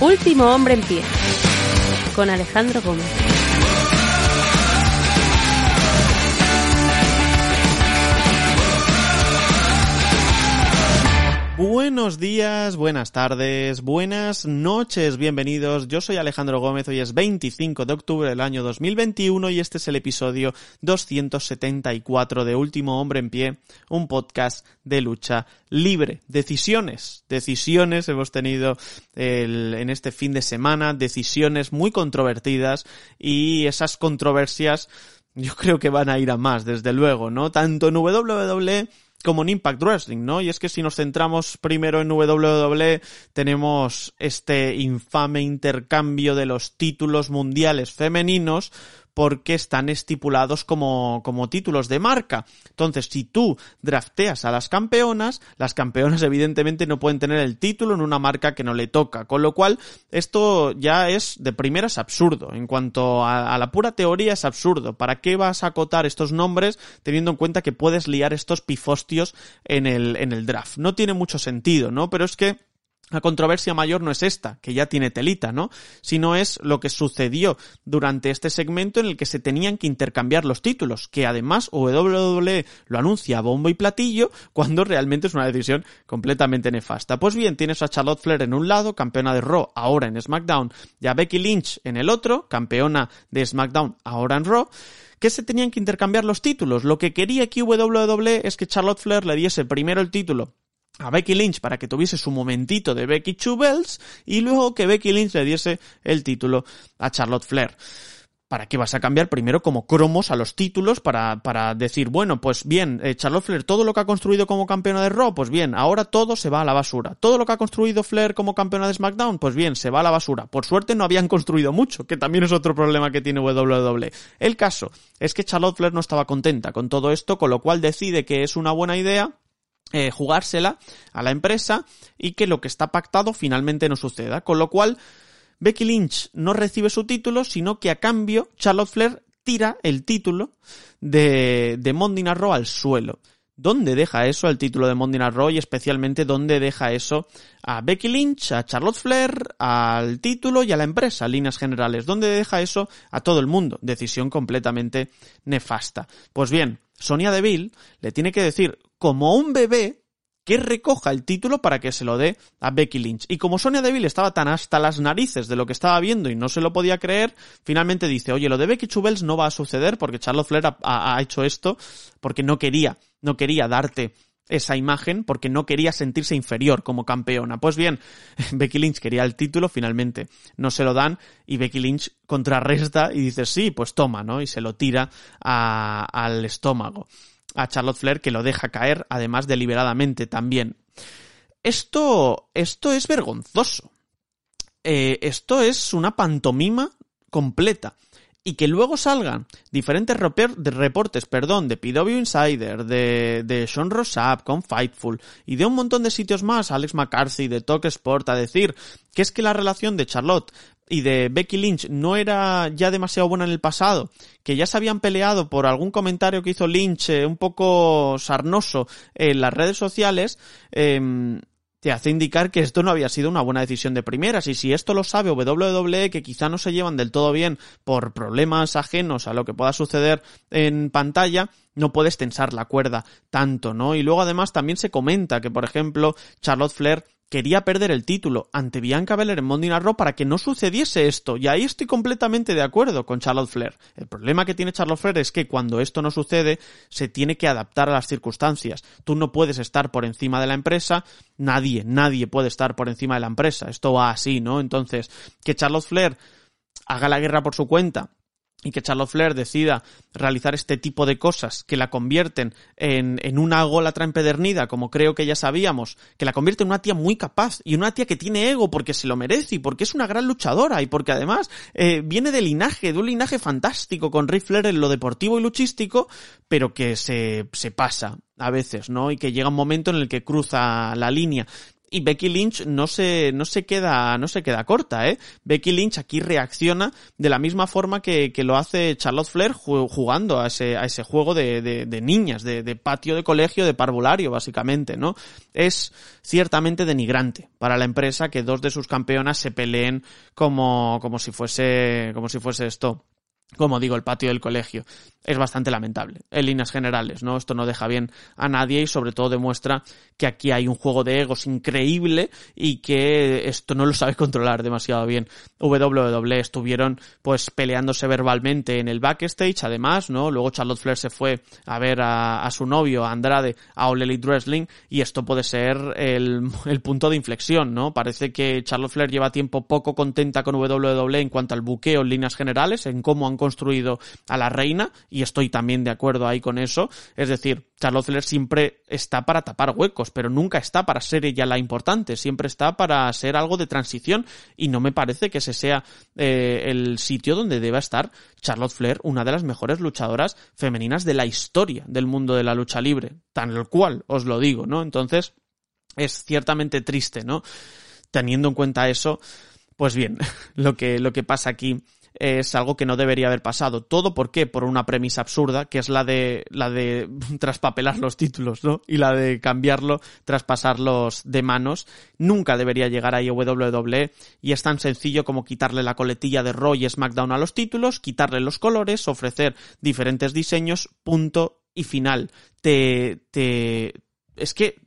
Último hombre en pie con Alejandro Gómez. Buenos días, buenas tardes, buenas noches, bienvenidos. Yo soy Alejandro Gómez, hoy es 25 de octubre del año 2021 y este es el episodio 274 de Último Hombre en Pie, un podcast de lucha libre. Decisiones, decisiones hemos tenido en este fin de semana, decisiones muy controvertidas y esas controversias yo creo que van a ir a más, desde luego, ¿no? Tanto en WWE como en Impact Wrestling, ¿no? Y es que si nos centramos primero en WWE, tenemos este infame intercambio de los títulos mundiales femeninos porque están estipulados como, como títulos de marca. Entonces, si tú drafteas a las campeonas, las campeonas evidentemente no pueden tener el título en una marca que no le toca. Con lo cual, esto ya es de primeras absurdo. En cuanto a, la pura teoría es absurdo. ¿Para qué vas a acotar estos nombres teniendo en cuenta que puedes liar estos pifostios en el, en el draft? No tiene mucho sentido, ¿no? Pero es que la controversia mayor no es esta, que ya tiene telita, ¿no? Sino es lo que sucedió durante este segmento en el que se tenían que intercambiar los títulos, que además WWE lo anuncia a bombo y platillo cuando realmente es una decisión completamente nefasta. Pues bien, tienes a Charlotte Flair en un lado, campeona de Raw, ahora en SmackDown, y a Becky Lynch en el otro, campeona de SmackDown, ahora en Raw que se tenían que intercambiar los títulos. Lo que quería aquí WWE es que Charlotte Flair le diese primero el título a Becky Lynch para que tuviese su momentito de Becky Chubels y luego que Becky Lynch le diese el título a Charlotte Flair. ¿Para qué vas a cambiar primero como cromos a los títulos para, para decir, bueno, pues bien, eh, Charlotte Flair, todo lo que ha construido como campeona de Raw, pues bien, ahora todo se va a la basura. Todo lo que ha construido Flair como campeona de SmackDown, pues bien, se va a la basura. Por suerte no habían construido mucho, que también es otro problema que tiene WWE. El caso es que Charlotte Flair no estaba contenta con todo esto, con lo cual decide que es una buena idea eh, jugársela a la empresa y que lo que está pactado finalmente no suceda. Con lo cual, Becky Lynch no recibe su título, sino que a cambio Charlotte Flair tira el título de, de Monday Raw al suelo. ¿Dónde deja eso el título de Monday Raw y especialmente dónde deja eso a Becky Lynch, a Charlotte Flair, al título y a la empresa, líneas generales? ¿Dónde deja eso a todo el mundo? Decisión completamente nefasta. Pues bien, Sonia Deville le tiene que decir como un bebé que recoja el título para que se lo dé a Becky Lynch. Y como Sonia Deville estaba tan hasta las narices de lo que estaba viendo y no se lo podía creer, finalmente dice, oye, lo de Becky Chubels no va a suceder porque Charlotte Flair ha, hecho esto porque no quería, no quería darte esa imagen porque no quería sentirse inferior como campeona. Pues bien, Becky Lynch quería el título, finalmente no se lo dan y Becky Lynch contrarresta y dice sí, pues toma, ¿no? Y se lo tira a, al estómago a Charlotte Flair que lo deja caer, además deliberadamente también. Esto, esto es vergonzoso. Eh, esto es una pantomima completa. Y que luego salgan diferentes reportes, perdón, de PW Insider, de, de Sean Rossap con Fightful y de un montón de sitios más, Alex McCarthy, de Talk Sport, a decir que es que la relación de Charlotte y de Becky Lynch no era ya demasiado buena en el pasado, que ya se habían peleado por algún comentario que hizo Lynch eh, un poco sarnoso en las redes sociales, eh, te hace indicar que esto no había sido una buena decisión de primeras. Y si esto lo sabe WWE, que quizá no se llevan del todo bien por problemas ajenos a lo que pueda suceder en pantalla, no puedes tensar la cuerda tanto, ¿no? Y luego además también se comenta que, por ejemplo, Charlotte Flair quería perder el título ante Bianca Belair en Monday Night Raw para que no sucediese esto. Y ahí estoy completamente de acuerdo con Charlotte Flair. El problema que tiene Charlotte Flair es que cuando esto no sucede, se tiene que adaptar a las circunstancias. Tú no puedes estar por encima de la empresa, nadie, nadie puede estar por encima de la empresa. Esto va así, ¿no? Entonces, que Charlotte Flair haga la guerra por su cuenta y que Charlotte Flair decida realizar este tipo de cosas que la convierten en, en una golatra empedernida, como creo que ya sabíamos, que la convierte en una tía muy capaz y una tía que tiene ego porque se lo merece y porque es una gran luchadora y porque además eh, viene de linaje, de un linaje fantástico con Ric Flair en lo deportivo y luchístico, pero que se, se pasa a veces, ¿no? Y que llega un momento en el que cruza la línea. Y Becky Lynch no se, no se queda, no se queda corta, ¿eh? Becky Lynch aquí reacciona de la misma forma que, que lo hace Charlotte Flair jugando a ese, a ese juego de, de, de niñas, de, de, patio de colegio, de parvulario, básicamente, ¿no? Es ciertamente denigrante para la empresa que dos de sus campeonas se peleen como, como si fuese, como si fuese esto como digo, el patio del colegio. Es bastante lamentable, en líneas generales, ¿no? Esto no deja bien a nadie y sobre todo demuestra que aquí hay un juego de egos increíble y que esto no lo sabe controlar demasiado bien. WWE estuvieron pues peleándose verbalmente en el backstage, además, ¿no? Luego Charlotte Flair se fue a ver a, a su novio, Andrade, a All Elite Wrestling y esto puede ser el, el punto de inflexión, ¿no? Parece que Charlotte Flair lleva tiempo poco contenta con WWE en cuanto al buqueo en líneas generales, en cómo han construido a la reina, y estoy también de acuerdo ahí con eso. Es decir, Charlotte Flair siempre está para tapar huecos, pero nunca está para ser ella la importante, siempre está para ser algo de transición, y no me parece que ese sea eh, el sitio donde deba estar Charlotte Flair, una de las mejores luchadoras femeninas de la historia del mundo de la lucha libre, tal cual os lo digo, ¿no? Entonces, es ciertamente triste, ¿no? Teniendo en cuenta eso, pues bien, lo que, lo que pasa aquí es algo que no debería haber pasado. Todo por qué? Por una premisa absurda, que es la de, la de traspapelar los títulos, ¿no? Y la de cambiarlo, traspasarlos de manos. Nunca debería llegar a WWE y es tan sencillo como quitarle la coletilla de Roy y SmackDown a los títulos, quitarle los colores, ofrecer diferentes diseños, punto y final. Te, te, es que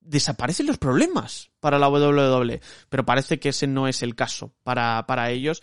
desaparecen los problemas para la WWE, pero parece que ese no es el caso para, para ellos